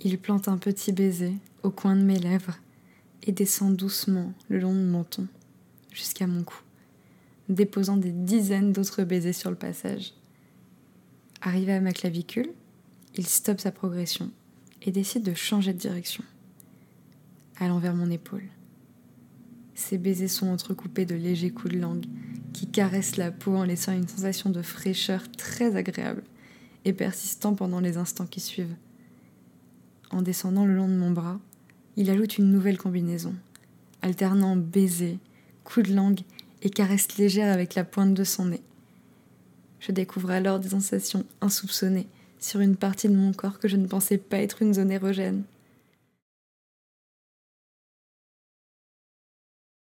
Il plante un petit baiser au coin de mes lèvres et descend doucement le long de mon menton jusqu'à mon cou, déposant des dizaines d'autres baisers sur le passage. Arrivé à ma clavicule, il stoppe sa progression et décide de changer de direction, allant vers mon épaule. Ses baisers sont entrecoupés de légers coups de langue qui caressent la peau en laissant une sensation de fraîcheur très agréable et persistant pendant les instants qui suivent. En descendant le long de mon bras, il ajoute une nouvelle combinaison, alternant baisers, coups de langue et caresses légères avec la pointe de son nez. Je découvre alors des sensations insoupçonnées sur une partie de mon corps que je ne pensais pas être une zone érogène.